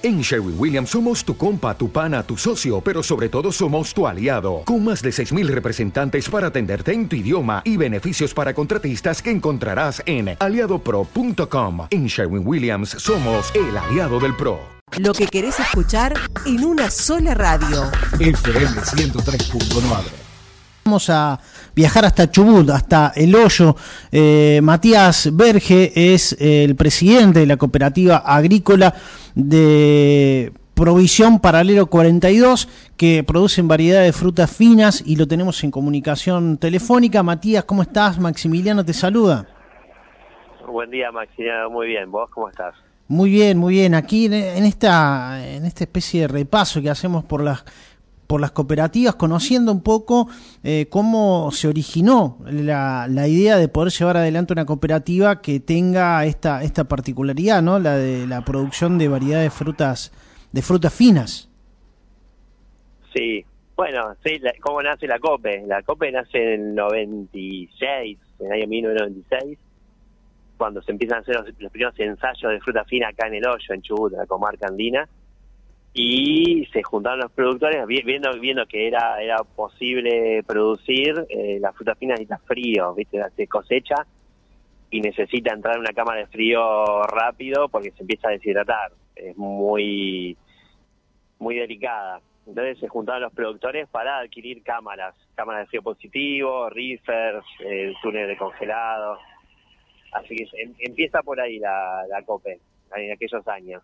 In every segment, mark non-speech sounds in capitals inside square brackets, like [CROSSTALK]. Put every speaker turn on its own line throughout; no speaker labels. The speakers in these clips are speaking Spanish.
En Sherwin Williams somos tu compa, tu pana, tu socio, pero sobre todo somos tu aliado, con más de 6.000 representantes para atenderte en tu idioma y beneficios para contratistas que encontrarás en aliadopro.com. En Sherwin Williams somos el aliado del PRO.
Lo que querés escuchar en una sola radio.
FM 103.9. Vamos a viajar hasta Chubut, hasta El Hoyo. Eh, Matías Berge es el presidente de la cooperativa agrícola de Provisión Paralelo 42, que producen variedad de frutas finas y lo tenemos en comunicación telefónica. Matías, ¿cómo estás? Maximiliano te saluda.
Buen día, Maximiliano. Muy bien. ¿Vos cómo estás?
Muy bien, muy bien. Aquí en esta, en esta especie de repaso que hacemos por las por las cooperativas, conociendo un poco eh, cómo se originó la, la, idea de poder llevar adelante una cooperativa que tenga esta, esta particularidad, ¿no? La de la producción de variedades de frutas, de frutas finas.
Sí, bueno, sí, ¿cómo nace la COPE? La COPE nace en el 96, en el año 1996, cuando se empiezan a hacer los, los primeros ensayos de fruta fina acá en el hoyo, en Chubut, en la comarca andina y se juntaron los productores viendo viendo que era era posible producir eh, la fruta fina necesita frío viste se cosecha y necesita entrar en una cámara de frío rápido porque se empieza a deshidratar. Es muy muy delicada. Entonces se juntaron los productores para adquirir cámaras cámaras de frío positivo reefers eh, túneles de congelado así que em, empieza por ahí la, la COPE en aquellos años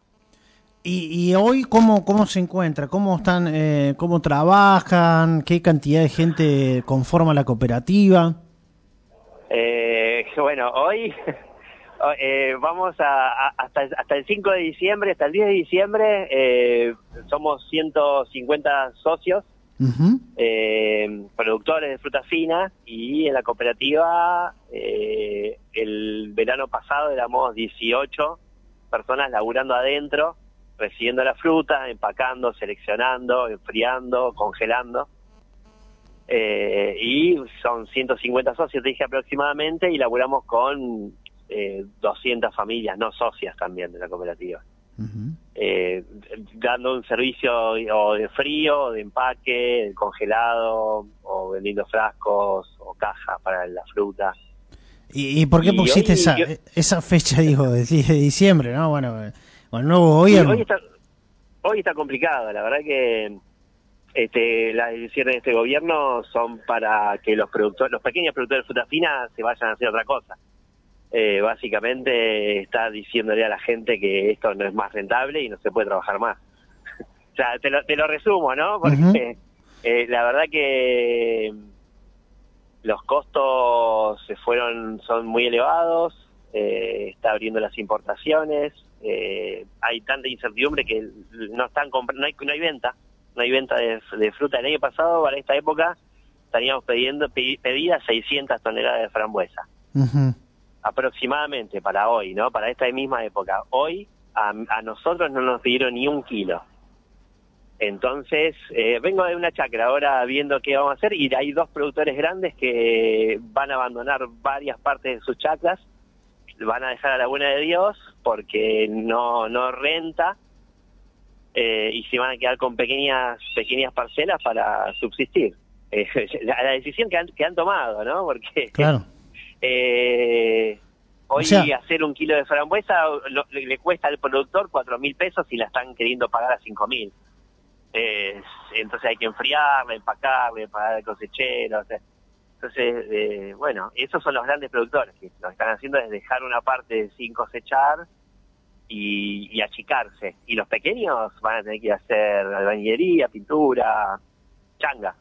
y, y, hoy cómo cómo se encuentra, cómo están, eh, cómo trabajan, qué cantidad de gente conforma la cooperativa.
Eh, bueno, hoy [LAUGHS] eh, vamos a, hasta hasta el 5 de diciembre, hasta el 10 de diciembre eh, somos 150 socios, eh, productores de fruta fina y en la cooperativa eh, el verano pasado éramos 18 personas laburando adentro recibiendo la fruta, empacando, seleccionando, enfriando, congelando. Eh, y son 150 socios, te dije aproximadamente, y laburamos con eh, 200 familias, no socias también de la cooperativa. eh, dando un servicio o de frío, de empaque, de congelado, o vendiendo frascos o cajas para la fruta.
¿Y, y por qué pusiste hoy, esa, yo... esa fecha, digo, de diciembre, no? Bueno, el nuevo gobierno.
hoy, está, hoy está complicado, la verdad que este, las decisiones de este gobierno son para que los productores, los pequeños productores de fruta fina se vayan a hacer otra cosa. Eh, básicamente está diciéndole a la gente que esto no es más rentable y no se puede trabajar más. [LAUGHS] o sea, te lo, te lo resumo, ¿no? Porque uh -huh. eh, la verdad que los costos se fueron, son muy elevados, eh, está abriendo las importaciones, eh, hay tanta incertidumbre que no están no hay, no hay venta, no hay venta de, de, fruta. El año pasado, para esta época, estaríamos pidiendo pedidas 600 toneladas de frambuesa. Uh -huh. Aproximadamente para hoy, ¿no? Para esta misma época. Hoy a, a nosotros no nos pidieron ni un kilo. Entonces, eh, vengo de una chacra ahora viendo qué vamos a hacer y hay dos productores grandes que van a abandonar varias partes de sus chacras van a dejar a la buena de Dios porque no no renta eh, y se van a quedar con pequeñas pequeñas parcelas para subsistir. Eh, [LAUGHS] la, la, decisión que han, que han tomado, ¿no? Porque
claro. [LAUGHS]
eh, hoy o sea, hacer un kilo de frambuesa lo, le, le, cuesta al productor cuatro mil pesos y la están queriendo pagar a cinco mil. Eh, entonces hay que enfriarla, empacarla, pagar al cosechero. O sea, entonces, eh, bueno, esos son los grandes productores que lo que están haciendo es dejar una parte sin cosechar y, y, achicarse. Y los pequeños van a tener que hacer albañilería, pintura, changa.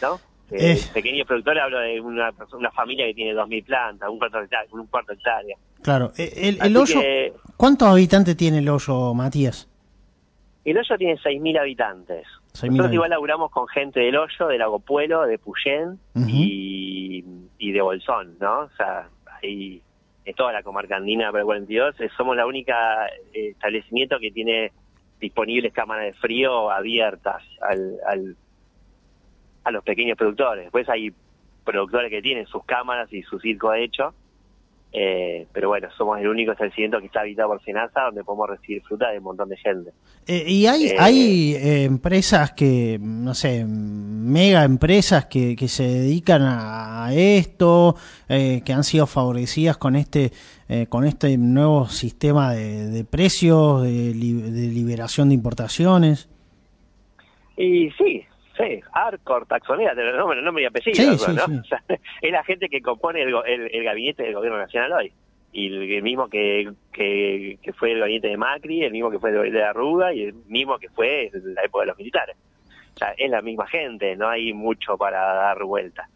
¿No? Eh, eh. Pequeños productores, hablo de una, una familia que tiene 2.000 plantas, un cuarto, hectárea, un cuarto hectárea.
Claro. Eh, ¿El, el hoyo, que, ¿Cuántos habitantes tiene el hoyo, Matías?
El hoyo tiene 6.000 habitantes. 6 Nosotros igual laburamos con gente del hoyo, de Lago Pueblo, de Puyén uh -huh. y, y, de Bolsón, ¿no? O sea, ahí es toda la comarca andina el 42. Somos la única eh, establecimiento que tiene disponibles cámaras de frío abiertas al, al, a los pequeños productores. Después hay productores que tienen sus cámaras y su circo hecho, Eh, pero bueno, somos el único establecimiento que está habitado por Senasa donde podemos recibir fruta de un montón de gente.
Eh, y hay,
Eh,
hay eh, empresas que, no sé, mega empresas que, que se dedican a esto, que han sido favorecidas con este con este nuevo sistema de, de precios, de, li- de liberación de importaciones.
Y sí, sí, Arcor, Taxonera, lo nombre, nombre y apellido,
Sí,
¿no?
sí, [LAUGHS] sí.
O sea, es la gente que compone el, el- el gabinete del gobierno nacional hoy. Y el, mismo que, que, que fue el gabinete de Macri, el mismo que fue el gabinete de Arruga y el mismo que fue la época de los militares. O sea, es la misma gente, no hay mucho para dar vuelta.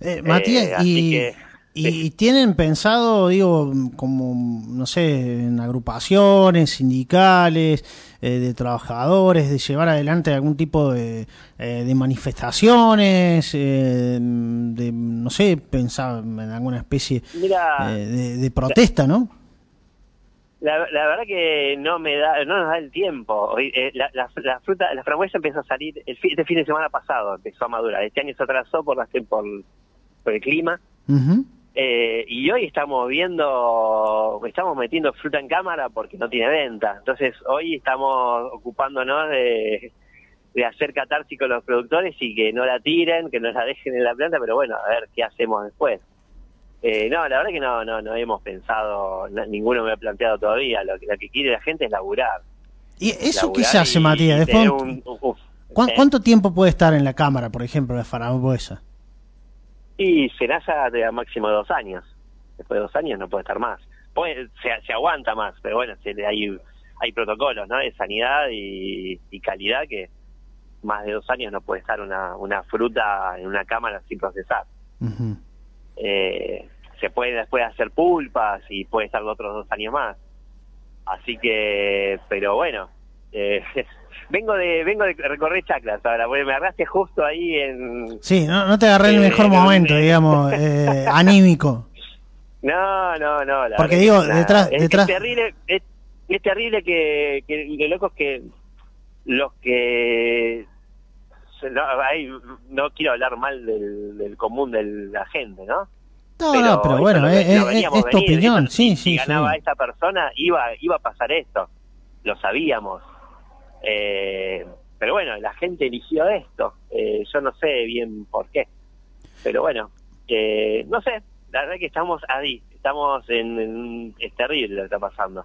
Eh, Matías,
así
y,
que,
y tienen pensado, digo, como, no sé, en agrupaciones sindicales, eh, de trabajadores, de llevar adelante algún tipo de, eh, de manifestaciones, eh, de, no sé, pensar en alguna especie
Mira,
eh, de, de protesta, ¿no?
La, la verdad que no me da, no nos da el tiempo. La, la, la fruta, la frambuesa empezó a salir el fin, este fin de semana pasado, empezó a madurar. Este año se atrasó por, las por, por el clima.
Ujú.
Eh, y hoy estamos viendo, estamos metiendo fruta en cámara porque no tiene venta. Entonces hoy estamos ocupándonos de, de hacer catarsis con los productores y que no la tiren, que no la dejen en la planta, pero bueno, a ver qué hacemos después. Eh, no, la verdad que no, no, no hemos pensado, no- ninguno me ha planteado todavía. Lo que, lo que quiere la gente es laburar.
¿Y eso qué se hace, Matías?
y
Después,
tener un- uf,
¿cuán-
eh,
¿Cuánto tiempo puede estar en la cámara, por ejemplo, la frambuesa?
Y Senasa te da máximo dos años. Después de dos años no puede estar más. Puede, se, se aguanta más, pero bueno, se, hay, hay protocolos ¿no? de sanidad y, y calidad que más de dos años no puede estar una, una fruta en una cámara sin procesar. Eh, se puede después hacer pulpas y puede estar otros dos años más. Así que, pero bueno, eh, [LAUGHS] vengo de vengo de recorrer chacras ahora, porque me agarraste justo ahí en,
Sí, no, no te agarré el
Eh,
mejor momento, digamos, eh, [LAUGHS] anímico.
No, no, no. la
Porque digo,
nada.
detrás-
es,
detrás-
es terrible, es, es terrible que, que lo loco es que los que no, ahí no quiero hablar mal del, del común de la gente, ¿no?
No, no, pero bueno, es, tu
venir,
opinión,
esto,
sí,
si,
sí,
si
sí.
ganaba esta persona iba iba a pasar esto, lo sabíamos. Eh, pero bueno, la gente eligió esto. Eh, yo no sé bien por qué, pero bueno, eh, no sé. La verdad que estamos ahí, estamos en, en- es terrible lo que está pasando.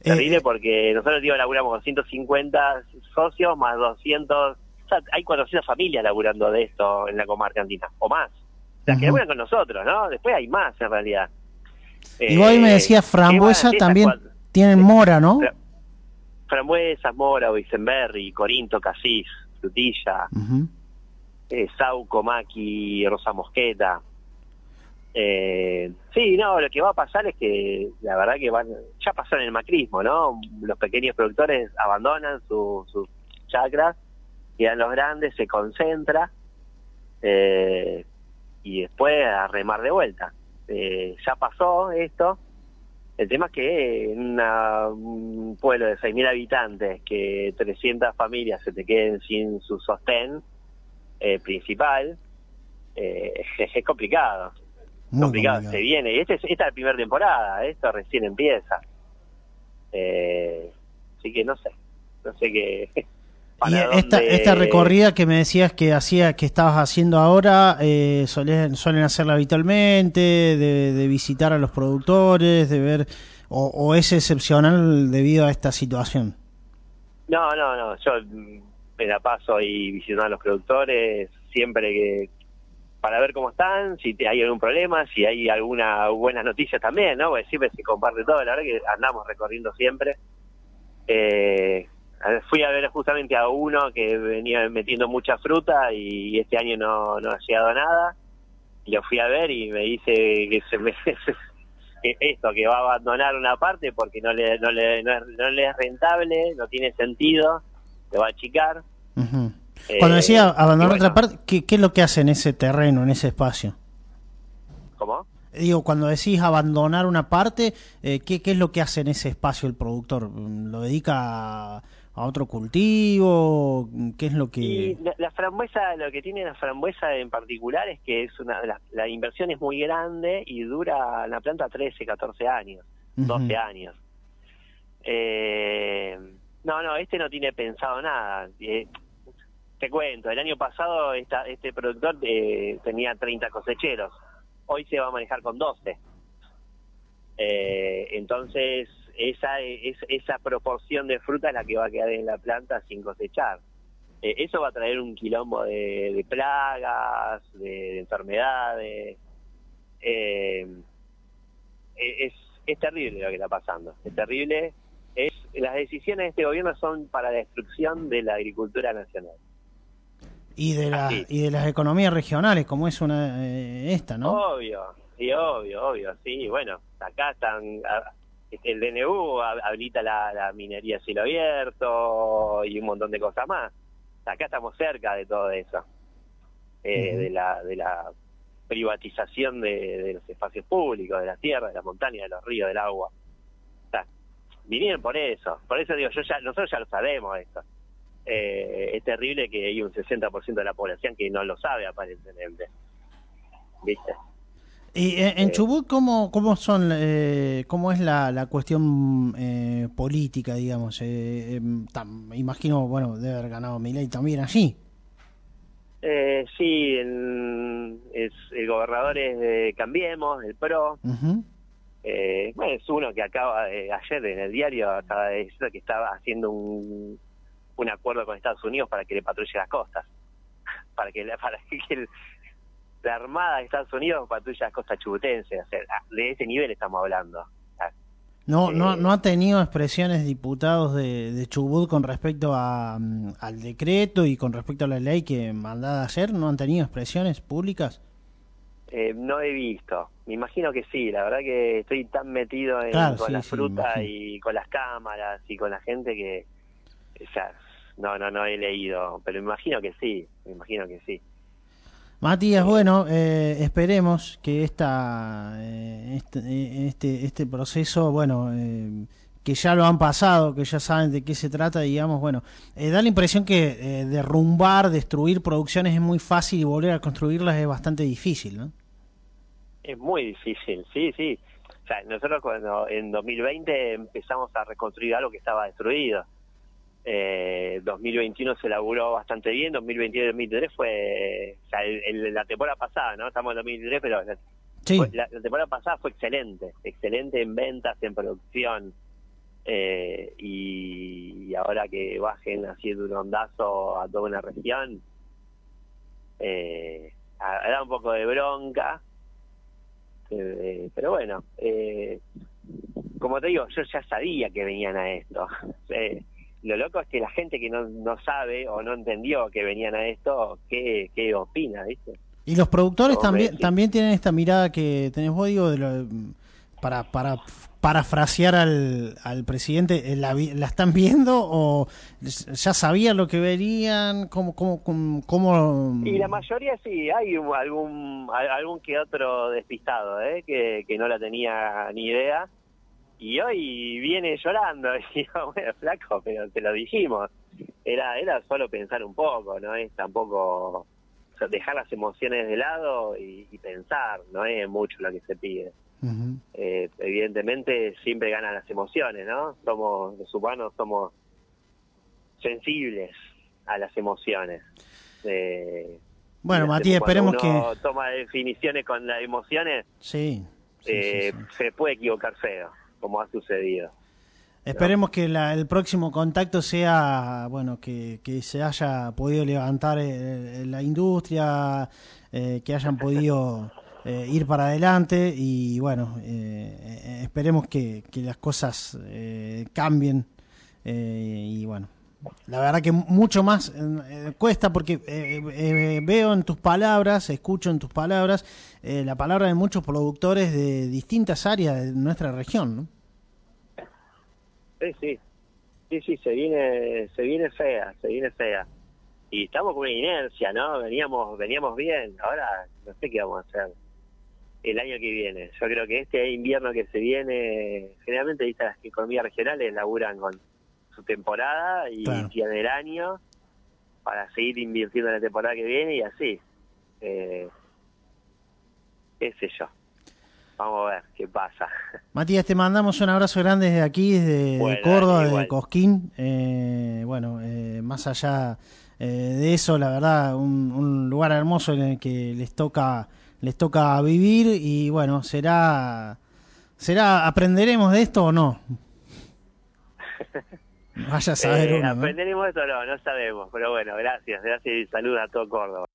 Eh,
Terrible porque nosotros digo laburamos con 150 socios más 200, o sea, hay 400 familias laburando de esto en la comarca andina, o más. Las que laburan con nosotros, ¿no? Después hay más en realidad.
Y vos ahí me
Eh,
decías, frambuesa
¿qué van a hacer
también tienen mora, ¿no?
Frambuesas, mora, Boysenberry, Corinto, Casís, Frutilla,
Ujú.
eh, Sauco, Maki, Rosa Mosqueta. Eh, sí, no, lo que va a pasar es que la verdad que van, ya pasó en el macrismo, ¿no? Los pequeños productores abandonan su- sus chacras, quedan los grandes, se concentra eh, y después a remar de vuelta. Eh, ya pasó esto. El tema es que en una- un pueblo de 6.000 habitantes, que 300 familias se te queden sin su sostén eh, principal, eh, es complicado
Muy
complicado,
complicado.
se viene. Y este es, esta es la primera temporada, esto recién empieza. Eh, así que no sé, no sé qué.
Y
para
esta,
dónde-
esta recorrida que me decías que hacía, que estabas haciendo ahora, eh, suelen, suelen hacerla habitualmente, de, de visitar a los productores, de ver, o, o es excepcional debido a esta situación.
No, no, no, yo me la paso y visitando a los productores siempre que para ver cómo están, si te- hay algún problema, si hay alguna buena noticia también, ¿no? Porque siempre se comparte todo, la verdad que andamos recorriendo siempre. Eh, fui a ver justamente a uno que venía metiendo mucha fruta y este año no, no ha llegado a nada. Y lo fui a ver y me dice que se me [LAUGHS] que esto, que va a abandonar una parte porque no le, no le, no es- no le es rentable, no tiene sentido, le va a achicar. Eh,
Cuando decía abandonar
bueno,
otra parte, ¿qué, ¿qué es lo que hace en ese terreno, en ese espacio?
¿Cómo?
Digo, cuando decís abandonar una parte, eh, ¿qué, ¿qué es lo que hace en ese espacio el productor? ¿Lo dedica a, a otro cultivo? ¿Qué es lo
Y
que...?
la, la frambuesa, lo que tiene la frambuesa en particular es que es una la, inversión es muy grande y dura la planta 13, 14 años, 12 años. Eh, no, no, este no tiene pensado nada. Eh, te cuento, el año pasado esta, este productor eh, tenía 30 cosecheros, hoy se va a manejar con 12. Eh, entonces, esa, es, esa proporción de fruta es la que va a quedar en la planta sin cosechar. Eh, eso va a traer un quilombo de, plagas, de, enfermedades. Eh, es, es terrible lo que está pasando, es terrible. Es, las decisiones de este gobierno son para la destrucción de la agricultura nacional.
Y de, la, y de las economías regionales, como es una eh, esta, ¿no?
Obvio, sí, obvio, obvio, sí. Bueno, acá están, el DNU habilita la, minería a cielo abierto y un montón de cosas más. Acá estamos cerca de todo eso, eh, de la de la privatización de, los espacios públicos, de las tierras, de las montañas, de los ríos, del agua. O sea, vinieron por eso. Por eso digo, yo ya nosotros ya lo sabemos esto eh, es terrible que hay un 60% de la población que no lo sabe aparentemente. ¿Viste?
¿Y en, eh, Chubut cómo, cómo son, eh, cómo es la, la cuestión eh, política, digamos? Eh, em, imagino, bueno, debe haber ganado Milei también allí.
Eh, sí, es, el gobernador es de Cambiemos, el PRO. eh, bueno, es uno que acaba, de, ayer en el diario, acaba de decir que estaba haciendo un un acuerdo con Estados Unidos para que le patrulle las costas, [LAUGHS] para que, para que la Armada de Estados Unidos patrulle las costas chubutenses, o sea, de ese nivel estamos hablando.
No, no, eh, no ha tenido expresiones diputados de, Chubut con respecto a, mm, al decreto y con respecto a la ley que mandada ayer, ¿no han tenido expresiones públicas?
Eh, no he visto, me imagino que sí, la verdad que estoy tan metido en, con la fruta y con las cámaras y con la gente que, o sea, no, no, no he leído, pero me imagino que sí, me imagino que sí.
Matías, bueno, eh, esperemos que esta, eh, este, eh, este, este proceso, bueno, que ya lo han pasado, que ya saben de qué se trata, digamos, bueno, da la impresión que derrumbar, destruir producciones es muy fácil y volver a construirlas es bastante difícil, ¿no?
Es muy difícil, sí, sí. O sea, nosotros cuando en 2020 empezamos a reconstruir algo que estaba destruido eh, 2021 se laburó bastante bien, 2022 y 2023 fue, o sea, la temporada pasada, ¿no? Estamos en 2023, pero la, temporada pasada fue excelente, excelente en ventas, en producción, eh, y, ahora que bajen haciendo un ondazo a toda una región, eh, da un poco de bronca, eh, pero bueno, eh, como te digo, yo ya sabía que venían a esto. [LAUGHS] Lo loco es que la gente que no, no sabe o no entendió que venían a esto, ¿qué, qué opina, viste?
Y los productores también también tienen esta mirada que tenés vos, digo, de lo, para, para parafrasear al, al presidente, eh, ¿la, ¿la están viendo o ya sabían lo que verían? ¿Cómo, cómo, cómo,
Y la mayoría sí, hay algún, algún que otro despistado, ¿eh? que, que no la tenía ni idea y hoy viene llorando [LAUGHS] y digo, bueno, flaco, pero te lo dijimos. Era era solo pensar un poco, no es tampoco dejar las emociones de lado y, pensar, no es mucho lo que se pide. eh, evidentemente siempre ganan las emociones, ¿no? Somos, los humanos somos sensibles a las emociones.
Eh, bueno, Matías, esperemos que...
toma definiciones con las emociones,
sí,
eh, se puede equivocar feo como ha sucedido.
Esperemos que el próximo contacto sea, bueno, que, se haya podido levantar eh, la industria, eh, que hayan podido [LAUGHS] eh, ir para adelante y, bueno, esperemos que, las cosas cambien y, bueno, la verdad que mucho más cuesta porque veo en tus palabras, escucho en tus palabras la palabra de muchos productores de distintas áreas de nuestra región, ¿no?
Sí, sí. Sí, se viene, se viene fea, se viene fea. Y estamos con una inercia, ¿no? Veníamos, veníamos bien. Ahora no sé qué vamos a hacer el año que viene. Yo creo que este invierno que se viene, generalmente ¿viste? las economías regionales laburan con su temporada y claro. el año. para seguir invirtiendo en la temporada que viene y así. Eh, qué sé yo. Vamos a ver qué pasa. [LAUGHS]
Matías, te mandamos un abrazo grande desde aquí, desde Córdoba, desde Cosquín. Eh, bueno, eh, más allá eh, de eso, la verdad, un, lugar hermoso en el que les toca les toca vivir y bueno, será será aprenderemos de esto o no. [LAUGHS]
Vaya a saber uno, Aprenderemos de esto o no, no sabemos, pero bueno, gracias, gracias y saludos a todo Córdoba.